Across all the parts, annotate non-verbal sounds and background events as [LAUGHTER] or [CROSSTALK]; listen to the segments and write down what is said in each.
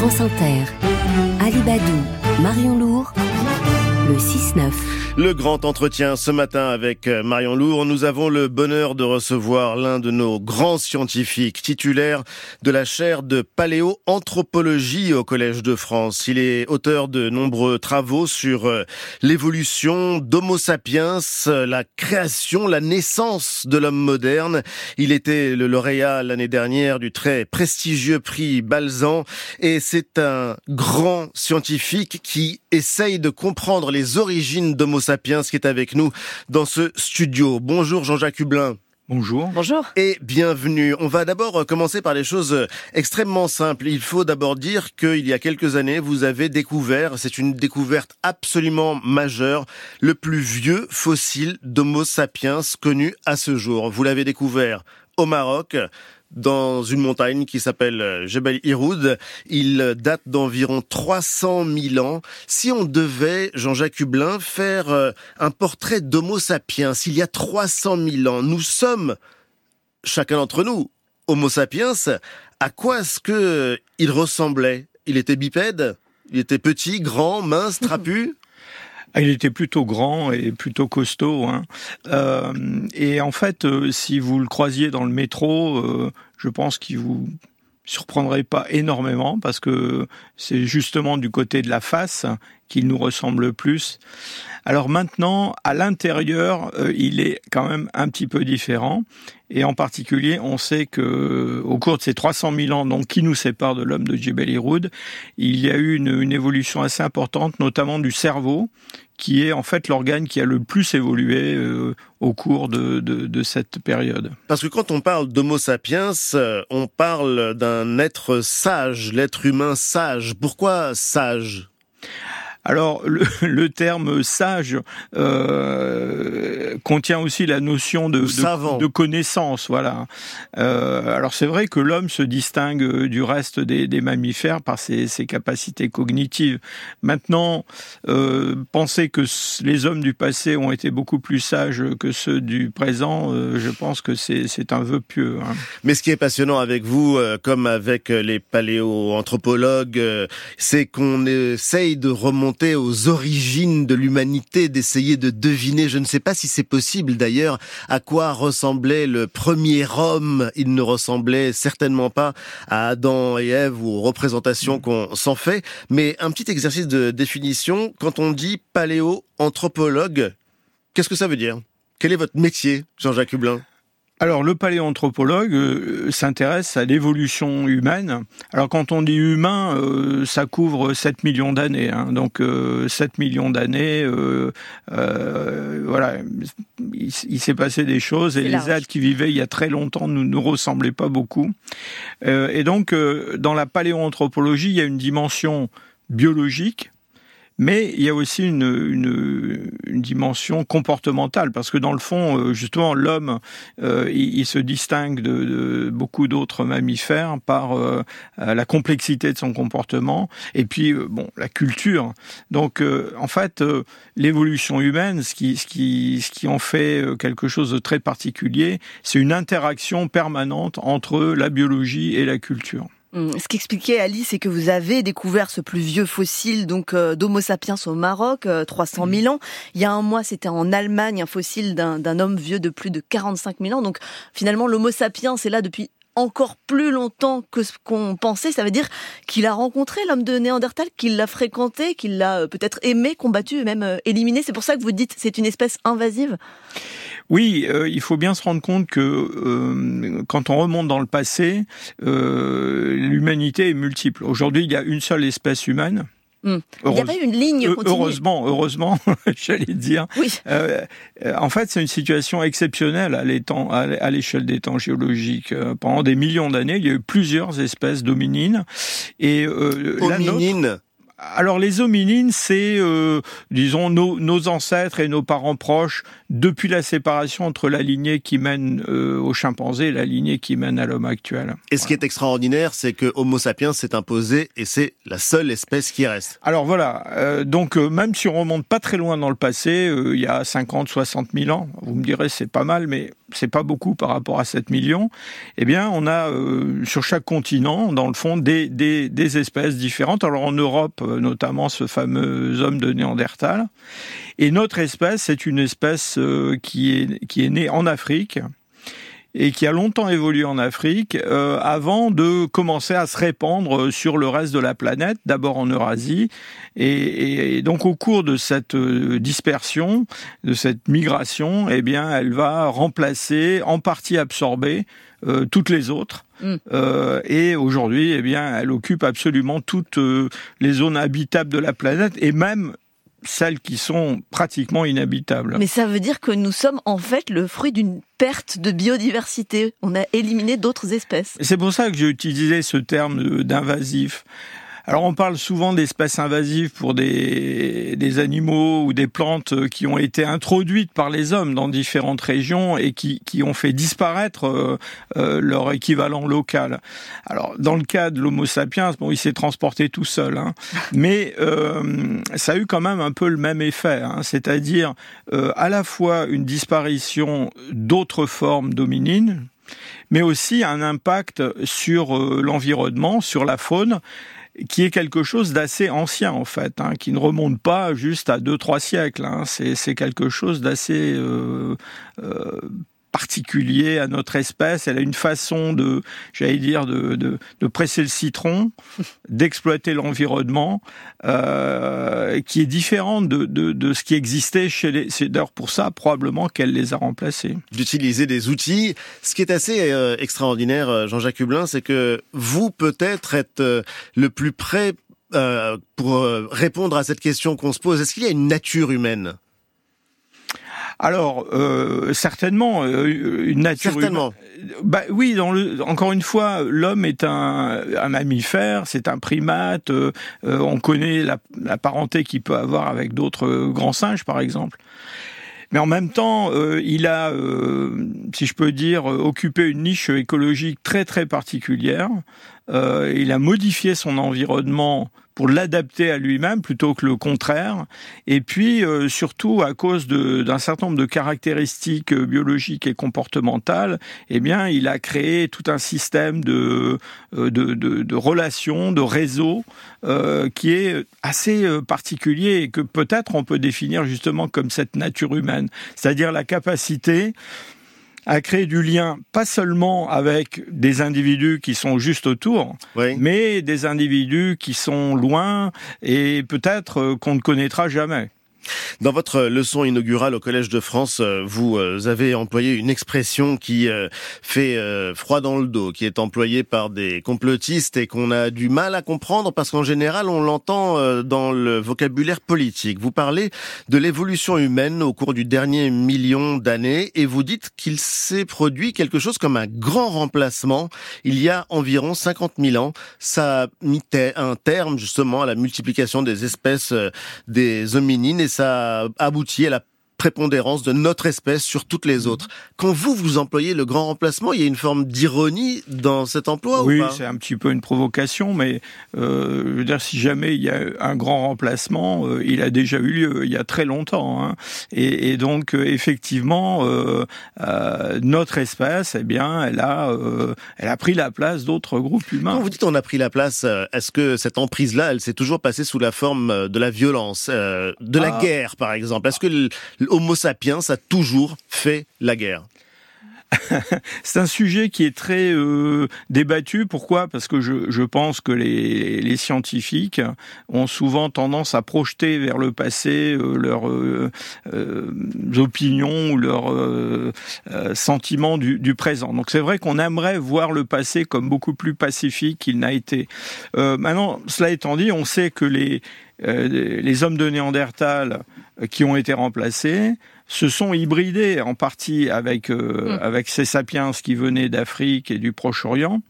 France Inter, Alibadou, Marion Lourd, le 6-9. Le grand entretien ce matin avec euh, Marion Lourd. Nous avons le bonheur de recevoir l'un de nos grands scientifiques titulaires de la chaire de paléoanthropologie au Collège de France. Il est auteur de nombreux travaux sur euh, l'évolution d'Homo sapiens, la création, la naissance de l'homme moderne. Il était le lauréat l'année dernière du très prestigieux prix Balzan et c'est un grand scientifique qui essaye de comprendre les origines d'Homo sapiens qui est avec nous dans ce studio. Bonjour Jean-Jacques Hublin. Bonjour. Bonjour. Et bienvenue. On va d'abord commencer par des choses extrêmement simples. Il faut d'abord dire qu'il y a quelques années, vous avez découvert, c'est une découverte absolument majeure, le plus vieux fossile d'Homo sapiens connu à ce jour. Vous l'avez découvert au Maroc, dans une montagne qui s'appelle euh, Jebel Iroud. Il date d'environ 300 000 ans. Si on devait, Jean-Jacques Hublin, faire euh, un portrait d'Homo sapiens, s'il y a 300 000 ans, nous sommes, chacun d'entre nous, Homo sapiens, à quoi est-ce que euh, il ressemblait? Il était bipède? Il était petit, grand, mince, trapu? [LAUGHS] ah, il était plutôt grand et plutôt costaud. Hein. Euh, et en fait, euh, si vous le croisiez dans le métro, euh, je pense qu'il vous surprendrait pas énormément parce que c'est justement du côté de la face qu'il nous ressemble le plus. Alors maintenant, à l'intérieur, euh, il est quand même un petit peu différent. Et en particulier, on sait que au cours de ces 300 000 ans, donc qui nous séparent de l'homme de Jebel Iroud, il y a eu une, évolution assez importante, notamment du cerveau, qui est en fait l'organe qui a le plus évolué euh, au cours de, de, cette période. Parce que quand on parle d'Homo sapiens, euh, on parle d'un être sage, l'être humain sage. Pourquoi sage? Alors le, [LAUGHS] le terme sage euh, contient aussi la notion de, de, de connaissance, voilà. Euh, alors c'est vrai que l'homme se distingue du reste des, des mammifères par ses, ses, capacités cognitives. Maintenant, euh, penser que les hommes du passé ont été beaucoup plus sages que ceux du présent, euh, je pense que c'est un vœu pieux. Hein. Mais ce qui est passionnant avec vous, euh, comme avec les paléoanthropologues, euh, c'est qu'on essaye de remonter aux origines de l'humanité, d'essayer de deviner, je ne sais pas si c'est possible d'ailleurs, à quoi ressemblait le premier homme. Il ne ressemblait certainement pas à Adam et Ève ou aux représentations mm. qu'on s'en fait. Mais un petit exercice de définition, quand on dit paléo-anthropologue, qu'est-ce que ça veut dire? Quel est votre métier, Jean-Jacques Hublin? Alors le paléanthropologue euh, s'intéresse à l'évolution humaine. Alors quand on dit humain, euh, ça couvre 7 millions d'années. Hein. Donc 7 euh, millions d'années, voilà, il, s'est passé des choses et les êtres qui vivaient il y a très longtemps ne nous, ressemblaient pas beaucoup. et donc dans la paléoanthropologie, il y a une dimension biologique mais il y a aussi une, une, une, dimension comportementale, parce que dans le fond, euh, justement, l'homme, euh, il, se distingue de, de beaucoup d'autres mammifères par euh, la complexité de son comportement, et puis, bon, la culture. Donc, en fait, l'évolution humaine, ce qui, ce, qui, ce qui en fait quelque chose de très particulier, c'est une interaction permanente entre la biologie et la culture. Hum, ce qu'expliquait Ali, c'est que vous avez découvert ce plus vieux fossile donc euh, d'Homo sapiens au Maroc, 300 euh, 000 ans. Il y a un mois, c'était en Allemagne, un fossile d'un homme vieux de plus de 45 000 ans. Donc finalement, l'Homo sapiens est là depuis encore plus longtemps que ce qu'on pensait. Ça veut dire qu'il a rencontré l'homme de Néandertal, qu'il l'a fréquenté, qu'il l'a euh, peut-être aimé, combattu et même éliminé. C'est pour ça que vous dites c'est une espèce invasive oui, euh, il faut bien se rendre compte que euh, quand on remonte dans le passé, euh, l'humanité est multiple. Aujourd'hui, il y a une seule espèce humaine. Hmm. Il y avait une ligne continue. Heureusement, heureusement, [LAUGHS] j'allais dire. Oui. en fait, c'est une situation exceptionnelle à l'échelle des temps géologiques. pendant des millions d'années, il y a eu plusieurs espèces d'hominines. Et Hominines alors les hominines, c'est, euh, disons, nos, ancêtres et nos parents proches depuis la séparation entre la lignée qui mène euh, aux chimpanzés et la lignée qui mène à l'homme actuel. Et ce qui est extraordinaire, c'est que Homo sapiens s'est imposé et c'est la seule espèce qui reste. Alors voilà, euh, donc même si on remonte pas très loin dans le passé, il y a 50, 60 000 ans, vous me direz c'est pas mal, mais c'est pas beaucoup par rapport à 7 millions, eh bien, on a euh, sur chaque continent, dans le fond, des, espèces différentes. Alors en Europe, euh, notamment ce fameux homme de Néandertal. Et notre espèce, c'est une espèce euh, qui est née en Afrique et qui a longtemps évolué en Afrique euh, avant de commencer à se répandre sur le reste de la planète, d'abord en Eurasie. Et, et, donc au cours de cette euh, dispersion, de cette migration, eh bien, elle va remplacer, en partie absorber, euh, toutes les autres. Mm. Euh, et aujourd'hui, eh bien, elle occupe absolument toutes euh, les zones habitables de la planète et même celles qui sont pratiquement inhabitables. Mais ça veut dire que nous sommes en fait le fruit d'une perte de biodiversité. On a éliminé d'autres espèces. C'est pour ça que j'ai utilisé ce terme d'invasif. Alors on parle souvent d'espèces invasives pour des, animaux ou des plantes qui ont été introduites par les hommes dans différentes régions et qui, qui ont fait disparaître euh, euh, leur équivalent local. Alors dans le cas de l'Homo sapiens, bon, il s'est transporté tout seul, hein, mais euh, ça a eu quand même un peu le même effet, hein, c'est-à-dire à la fois une disparition d'autres formes dominines, mais aussi un impact sur l'environnement, sur la faune qui est quelque chose d'assez ancien en fait, hein, qui ne remonte pas juste à deux trois siècles. Hein. C'est quelque chose d'assez euh, euh, particulier à notre espèce. Elle a une façon de, j'allais dire, de, de, de, presser le citron, [LAUGHS] d'exploiter l'environnement, euh, qui est différente de, de, de, ce qui existait chez les. C'est d'ailleurs pour ça probablement qu'elle les a remplacés. D'utiliser des outils. Ce qui est assez euh, extraordinaire, euh, Jean-Jacques Hublin, c'est que vous peut-être êtes euh, le plus près euh, pour répondre à cette question qu'on se pose. Est-ce qu'il y a une nature humaine? Alors euh, certainement euh, une nature. Certainement. Bah oui, dans le, encore une fois, l'homme est un, un mammifère, c'est un primate. Euh, on connaît la, la parenté qu'il peut avoir avec d'autres grands singes, par exemple. Mais en même temps, euh, il a, euh, si je peux dire, occupé une niche écologique très très particulière. Euh, il a modifié son environnement pour l'adapter à lui-même plutôt que le contraire. Et puis euh, surtout à cause d'un certain nombre de caractéristiques euh, biologiques et comportementales, eh bien il a créé tout un système de de, de, relations, de réseaux euh, qui est assez particulier et que peut-être on peut définir justement comme cette nature humaine, c'est-à-dire la capacité à créer du lien, pas seulement avec des individus qui sont juste autour, oui. mais des individus qui sont loin et peut-être euh, qu'on ne connaîtra jamais. Dans votre leçon inaugurale au Collège de France, euh, vous euh, avez employé une expression qui euh, fait froid dans le dos, qui est employée par des complotistes et qu'on a du mal à comprendre parce qu'en général, on l'entend dans le vocabulaire politique. Vous parlez de l'évolution humaine au cours du dernier million d'années et vous dites qu'il s'est produit quelque chose comme un grand remplacement il y a environ 50 000 ans. Ça a mis un terme justement à la multiplication des espèces des hominines ça aboutit à la prépondérance de notre espèce sur toutes les autres. Quand vous, vous employez le grand remplacement, il y a une forme d'ironie dans cet emploi Oui, c'est un petit peu une provocation, mais euh, je veux dire, si jamais il y a un grand remplacement, euh, il a déjà eu lieu il y a très longtemps. Hein. Et, et, donc, euh, effectivement, euh, euh, notre espèce, eh bien, elle a, euh, elle a pris la place d'autres groupes humains. Quand vous dites on a pris la place, est-ce que cette emprise-là, elle s'est toujours passée sous la forme de la violence, de la ah. guerre, par exemple? Est-ce que Homo sapiens a toujours fait la guerre. [LAUGHS] c'est un sujet qui est très euh, débattu. Pourquoi? Parce que je, je pense que les, les, scientifiques ont souvent tendance à projeter vers le passé euh, leurs euh, euh opinions ou leurs euh, sentiments du, du, présent. Donc c'est vrai qu'on aimerait voir le passé comme beaucoup plus pacifique qu'il n'a été. maintenant, cela étant dit, on sait que les les hommes de Néandertal qui ont été remplacés se sont hybridés en partie avec, euh, mmh. avec ces sapiens qui venaient d'Afrique et du Proche-Orient.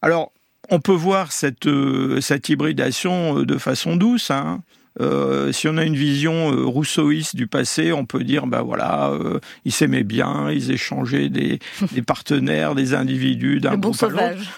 Alors, on peut voir cette, euh, cette hybridation euh, de façon douce. Hein. Euh, si on a une vision euh, rousseauiste du passé, on peut dire, ben voilà, euh, ils s'aimaient bien, ils échangeaient des, [LAUGHS] des partenaires, des individus d'un bon sauvage.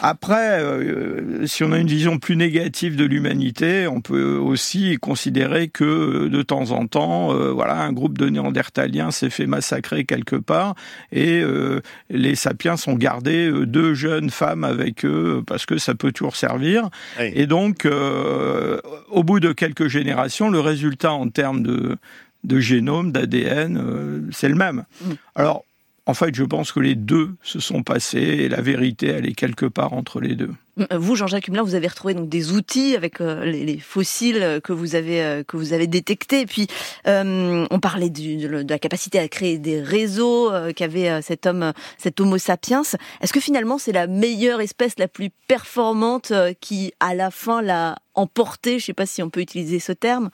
Après, euh, si on a une vision plus négative de l'humanité, on peut aussi considérer que de temps en temps, euh, voilà, un groupe de Néandertaliens s'est fait massacrer quelque part et euh, les sapiens ont gardé deux jeunes femmes avec eux parce que ça peut toujours servir. Et donc, au bout de quelques générations, le résultat en termes de, de génome, d'ADN, c'est le même. Mm. Alors, en fait, je pense que les deux se sont passés et la vérité, elle est quelque part entre les deux. Euh, vous, Jean-Jacques Humelin, vous avez retrouvé donc des outils avec euh, les, fossiles que vous avez euh, que vous avez détectés. Et puis, on parlait de la capacité à créer des réseaux qu'avait cet homme, cet Homo sapiens. Est-ce que finalement, c'est la meilleure espèce, la plus performante, qui à la fin l'a emporté Je ne sais pas si on peut utiliser ce terme.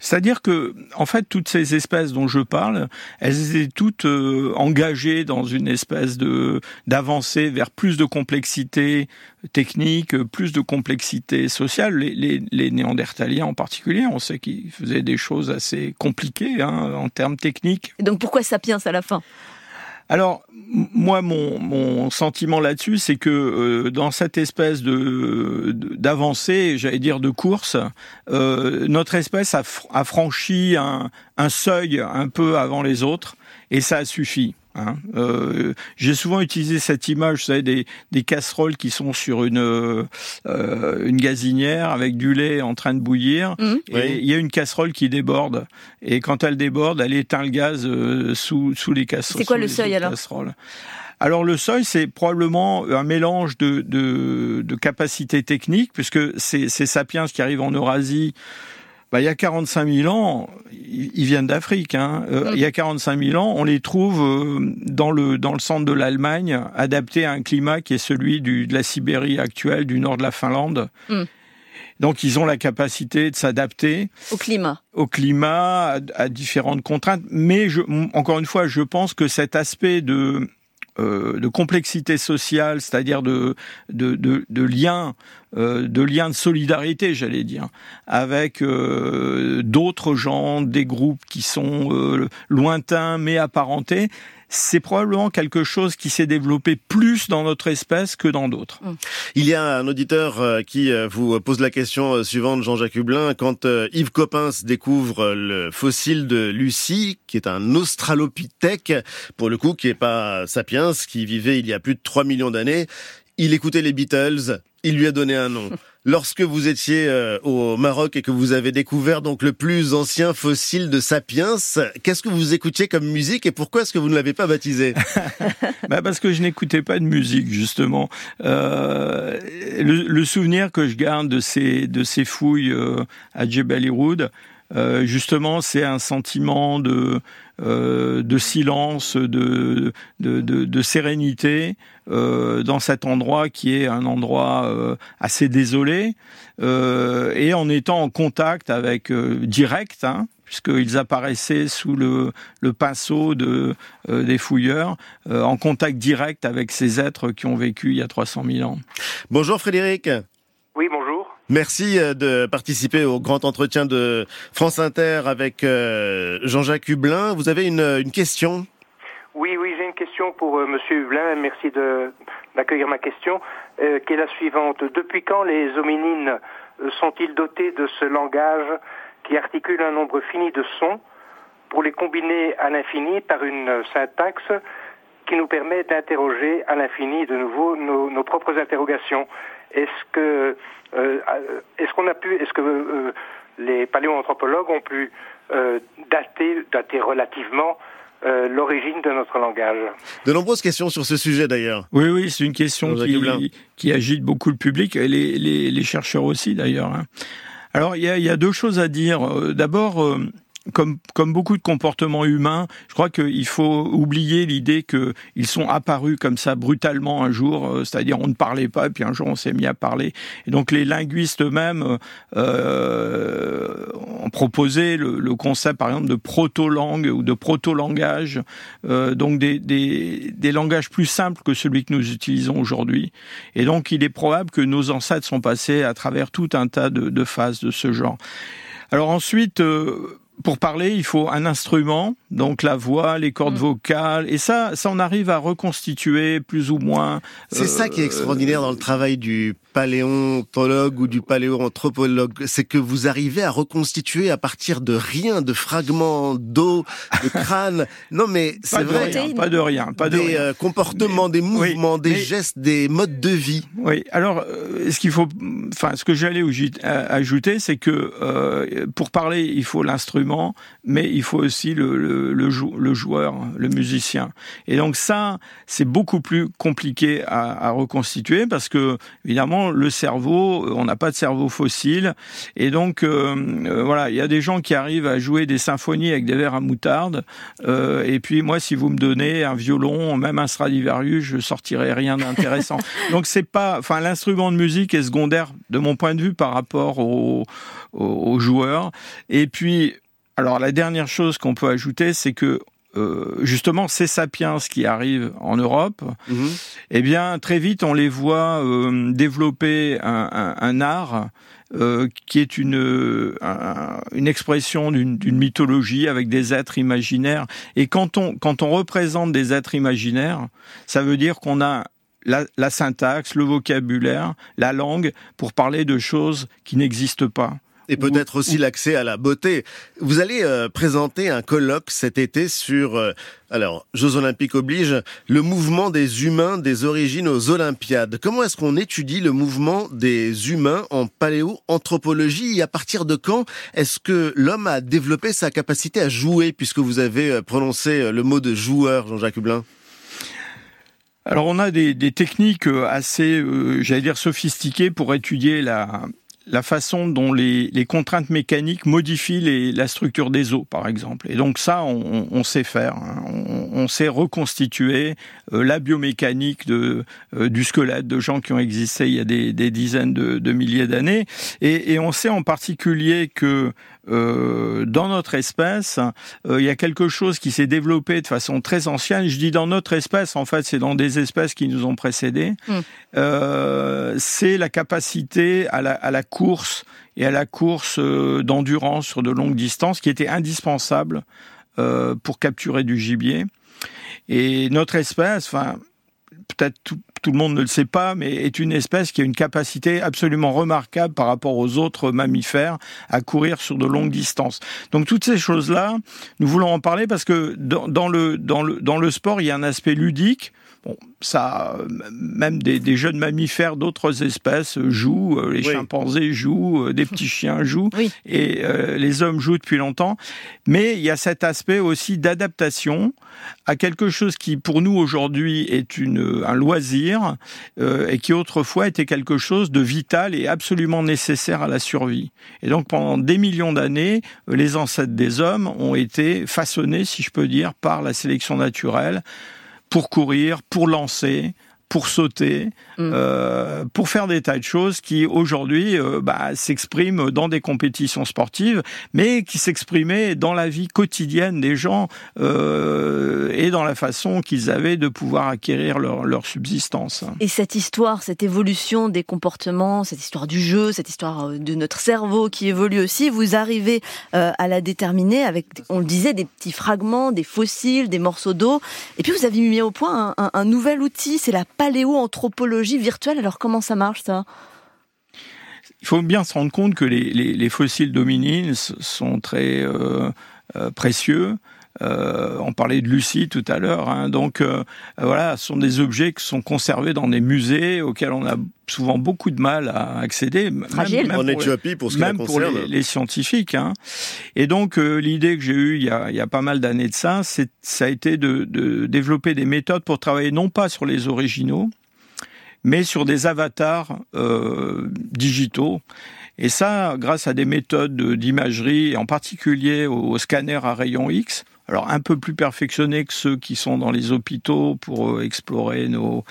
C'est-à-dire que, en fait, toutes ces espèces dont je parle, elles étaient toutes euh, engagées dans une espèce de d'avancée vers plus de complexité technique, plus de complexité sociale. Les, les, Néandertaliens en particulier, on sait qu'ils faisaient des choses assez compliquées hein, en termes techniques. Et donc pourquoi Sapiens à la fin? Alors, moi, mon, mon sentiment là-dessus, c'est que euh, dans cette espèce de d'avancée, j'allais dire de course, euh, notre espèce a, franchi un, un, seuil un peu avant les autres, et ça a suffi. Hein. Euh, j'ai souvent utilisé cette image, vous savez, des, des casseroles qui sont sur une euh, une gazinière avec du lait en train de bouillir. Mmh. Et il y a une casserole qui déborde. Et quand elle déborde, elle éteint le gaz euh, sous sous les casseroles. C'est quoi le seuil alors alors le seuil, c'est probablement un mélange de, de, de capacités techniques, puisque ces, ces sapiens qui arrivent en Eurasie bah, il y a 45 000 ans, ils viennent d'Afrique. Hein. Euh, il y a 45 000 ans, on les trouve euh, dans le dans le centre de l'Allemagne, adaptés à un climat qui est celui du, de la Sibérie actuelle, du nord de la Finlande. Mm. Donc ils ont la capacité de s'adapter au climat, au climat, à, à, différentes contraintes. Mais je, encore une fois, je pense que cet aspect de euh, de complexité sociale, c'est-à-dire de, de, de, de liens, euh, de liens de solidarité, j'allais dire, avec euh, d'autres gens, des groupes qui sont lointains mais apparentés, c'est probablement quelque chose qui s'est développé plus dans notre espèce que dans d'autres. Hum. Il y a un auditeur euh, qui euh, vous pose la question euh, suivante, Jean-Jacques Hublin. Quand Yves Coppens découvre le fossile de Lucie, qui est un australopithèque, pour le coup, qui est pas sapiens, qui vivait il y a plus de 3 millions d'années, il écoutait les Beatles, il lui a donné un nom. [LAUGHS] Lorsque vous étiez euh, au Maroc et que vous avez découvert donc le plus ancien fossile de Sapiens, qu'est-ce que vous écoutiez comme musique et pourquoi est-ce que vous ne l'avez pas baptisé? [LAUGHS] Bah Parce que je n'écoutais pas de musique justement. Euh, le, souvenir que je garde de ces de ces fouilles euh, à Jebel Iroud, justement, c'est un sentiment de euh, de silence, de de, de, de sérénité euh, dans cet endroit qui est un endroit euh, assez désolé, euh, et en étant en contact avec direct. Hein, puisqu'ils apparaissaient sous le, le pinceau de, des fouilleurs, en contact direct avec ces êtres qui ont vécu il y a 300 000 ans. Bonjour Frédéric. Oui, bonjour. Merci euh, de participer au grand entretien de France Inter avec euh, Jean-Jacques Hublin. Vous avez une, question? Oui, oui, j'ai une question pour euh, Monsieur Hublin. Merci d'accueillir ma question, qui est la suivante. Depuis quand les hominines sont-ils dotés de ce langage qui articule un nombre fini de sons pour les combiner à l'infini par une syntaxe qui nous permet d'interroger à l'infini de nouveau nos, nos propres interrogations est-ce que euh, est-ce qu'on a pu, est-ce que euh, les paléoanthropologues ont pu euh, dater, dater relativement l'origine de notre langage? De nombreuses questions sur ce sujet d'ailleurs. Oui, oui, c'est une question qui, qui, agite beaucoup le public et les, les, les chercheurs aussi d'ailleurs. Hein. Alors il y a, y a, deux choses à dire. D'abord, comme, comme beaucoup de comportements humains, je crois qu'il faut oublier l'idée qu'ils sont apparus comme ça brutalement un jour, euh, c'est-à-dire on ne parlait pas et puis un jour on s'est mis à parler. Et donc les linguistes eux-mêmes euh, ont proposé le, le, concept par exemple de proto-langue ou de proto-langage, euh, donc des, des, des langages plus simples que celui que nous utilisons aujourd'hui. Et donc il est probable que nos ancêtres sont passés à travers tout un tas de, de phases de ce genre. Alors ensuite, euh, pour parler, il faut un instrument, donc la voix, les cordes mm. vocales, et ça, ça on arrive à reconstituer plus ou moins. C'est ça qui est extraordinaire dans le travail du paléontologue ou du paléoanthropologue, c'est que vous arrivez à reconstituer à partir de rien, de fragments d'eau, de [LAUGHS] crâne. Non mais c'est vrai. pas de rien, pas de des euh, comportements, des mouvements, des gestes, des modes de vie. Oui. Alors, euh, ce qu'il faut, enfin, ce que j'allais ajouter, c'est que euh, pour parler, il faut l'instrument, mais il faut aussi le, le, le, joueur, le musicien. Et donc ça, c'est beaucoup plus compliqué à, à reconstituer parce que évidemment le cerveau, euh, on n'a pas de cerveau fossile, et donc euh, euh, voilà, il y a des gens qui arrivent à jouer des symphonies avec des verres à moutarde, et puis moi, si vous me donnez un violon, même un Stradivarius, je sortirai rien d'intéressant. [LAUGHS] donc c'est pas, enfin, l'instrument de musique est secondaire de mon point de vue par rapport aux, aux joueurs, et puis alors la dernière chose qu'on peut ajouter, c'est que euh, justement ces sapiens qui arrivent en Europe, mhm. eh bien très vite on les voit euh, développer un, art euh, qui est une, une expression d'une mythologie avec des êtres imaginaires. Et quand on, quand on représente des êtres imaginaires, ça veut dire qu'on a la, la, syntaxe, le vocabulaire, la langue pour parler de choses qui n'existent pas. Et peut-être aussi l'accès à la beauté. Vous allez euh, présenter un colloque cet été sur, euh, alors, Jeux Olympiques oblige, le mouvement des humains des origines aux Olympiades. Comment est-ce qu'on étudie le mouvement des humains en paléo-anthropologie et à partir de quand est-ce que l'homme a développé sa capacité à jouer puisque vous avez euh, prononcé le mot de joueur, Jean-Jacques Hublin? Alors on a des, des techniques assez, j'allais dire, sophistiquées pour étudier la, la façon dont les, contraintes mécaniques modifient la structure des os, par exemple. Et donc ça, on, sait faire. Hein. On, sait reconstituer euh, la biomécanique de, euh, du squelette de gens qui ont existé il y a des, dizaines de, milliers d'années. Et, on sait en particulier que euh, dans notre espèce, il y a quelque chose qui s'est développé de façon très ancienne. Je dis dans notre espèce, en fait, c'est dans des espèces qui nous ont précédés. Mmh. C'est la capacité à la, à la course et à la course euh, d'endurance sur de longues distances qui était indispensable euh, pour capturer du gibier. Et notre espèce, enfin, peut-être tout, le monde ne le sait pas, mais est une espèce qui a une capacité absolument remarquable par rapport aux autres mammifères à courir sur de longues distances. Donc toutes ces choses-là, nous voulons en parler parce que dans, le, dans, le, dans le sport, il y a un aspect ludique. Bon, ça, même des, jeunes mammifères d'autres espèces jouent, euh, les chimpanzés jouent, euh, des petits [LAUGHS] chiens jouent, et euh, les hommes jouent depuis longtemps. Mais il y a cet aspect aussi d'adaptation à quelque chose qui, pour nous aujourd'hui, est une, un loisir et qui autrefois était quelque chose de vital et absolument nécessaire à la survie. Et donc pendant des millions d'années, les ancêtres des hommes ont été façonnés, si je peux dire, par la sélection naturelle pour courir, pour lancer, pour sauter, mm. euh, pour faire des tas de choses qui aujourd'hui euh, bah, s'expriment dans des compétitions sportives, mais qui s'exprimaient dans la vie quotidienne des gens euh, et dans la façon qu'ils avaient de pouvoir acquérir leur, leur, subsistance. Et cette histoire, cette évolution des comportements, cette histoire du jeu, cette histoire de notre cerveau qui évolue aussi, vous arrivez à la déterminer avec, on le disait, des petits fragments, des fossiles, des morceaux d'eau, et puis vous avez mis au point un, un, un nouvel outil, c'est la paléoanthropologie virtuelle. Alors comment ça marche ça? Il faut bien se rendre compte que les, fossiles d'hominines sont très euh, euh, précieux. Euh, on parlait de Lucie tout à l'heure, hein. donc voilà, ce sont des objets qui sont conservés dans des musées auxquels on a souvent beaucoup de mal à accéder, même, en Éthiopie pour ce même pour les, scientifiques. Hein. Et donc l'idée que j'ai eue il y a, il y a pas mal d'années de ça, c'est ça a été de, de développer des méthodes pour travailler non pas sur les originaux, mais sur des avatars euh, digitaux. Et ça, grâce à des méthodes d'imagerie, en particulier au scanner à rayon X, alors un peu plus perfectionnés que ceux qui sont dans les hôpitaux pour euh, explorer nos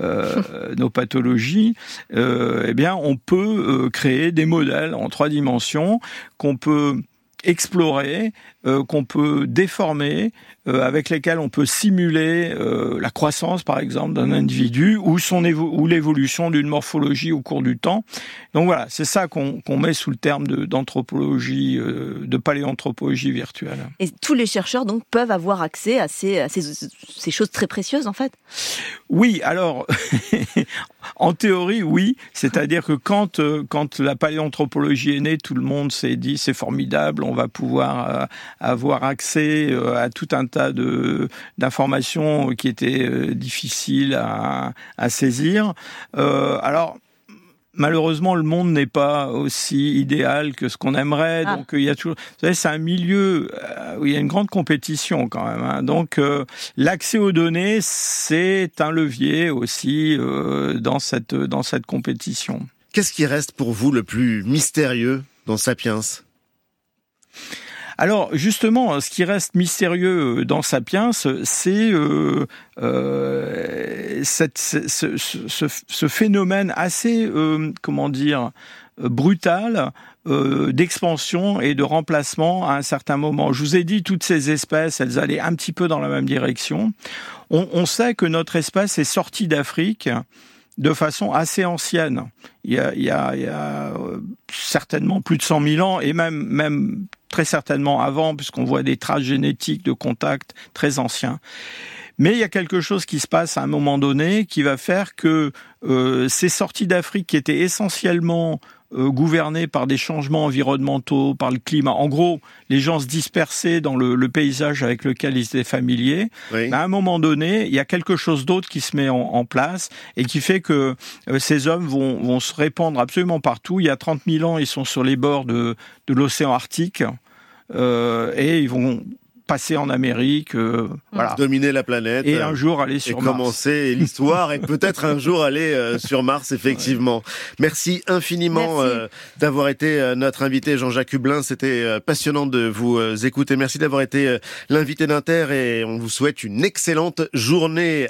euh, [LAUGHS] nos pathologies, euh, eh bien on peut créer des modèles en trois dimensions qu'on peut explorer, euh, qu'on peut déformer, euh, avec lesquels on peut simuler euh, la croissance, par exemple, d'un individu ou son ou l'évolution d'une morphologie au cours du temps. Donc voilà, c'est ça qu'on met sous le terme d'anthropologie, de, paléanthropologie virtuelle. Et tous les chercheurs donc peuvent avoir accès à ces, à ces, ces choses très précieuses, en fait? Oui, alors [LAUGHS] en théorie, oui. C'est-à-dire que quand quand la paléanthropologie est née, tout le monde s'est dit c'est formidable, on va pouvoir avoir accès euh, à tout un tas de d'informations qui étaient euh, difficiles à, à saisir. Euh, alors malheureusement, le monde n'est pas aussi idéal que ce qu'on aimerait. Ah. Donc, il y a toujours. Vous savez, c'est un milieu où il y a une grande compétition quand même. Hein. Donc, l'accès aux données, c'est un levier aussi dans cette dans cette compétition. Qu'est-ce qui reste pour vous le plus mystérieux dans Sapiens? Alors justement, ce qui reste mystérieux euh, dans Sapiens, c'est euh, euh, ce, phénomène assez, euh, comment dire, brutal d'expansion et de remplacement à un certain moment. Je vous ai dit, toutes ces espèces, elles allaient un petit peu dans la même direction. On, on sait que notre espèce est sortie d'Afrique de façon assez ancienne. Il y a, il y a, il y a certainement plus de 100 000 ans et même, même très certainement avant, puisqu'on voit des traces génétiques de contact très anciens. Mais il y a quelque chose qui se passe à un moment donné qui va faire que euh, ces sorties d'Afrique qui étaient essentiellement euh, gouvernées par des changements environnementaux, par le climat. En gros, les gens se dispersaient dans le, le paysage avec lequel ils étaient familiers. À un moment donné, il y a quelque chose d'autre qui se met en, en, place et qui fait que euh, ces hommes vont, vont, se répandre absolument partout. Il y a 30 000 ans, ils sont sur les bords de, de l'océan Arctique. Euh, et ils vont passer en Amérique, euh, voilà. dominer la planète, et un jour aller sur et Mars. commencer [LAUGHS] l'histoire et peut-être un jour aller euh, [LAUGHS] sur Mars, effectivement. Merci infiniment euh, d'avoir été euh, notre invité, Jean-Jacques Hublin. C'était passionnant de vous écouter. Merci d'avoir été l'invité d'Inter et on vous souhaite une excellente journée.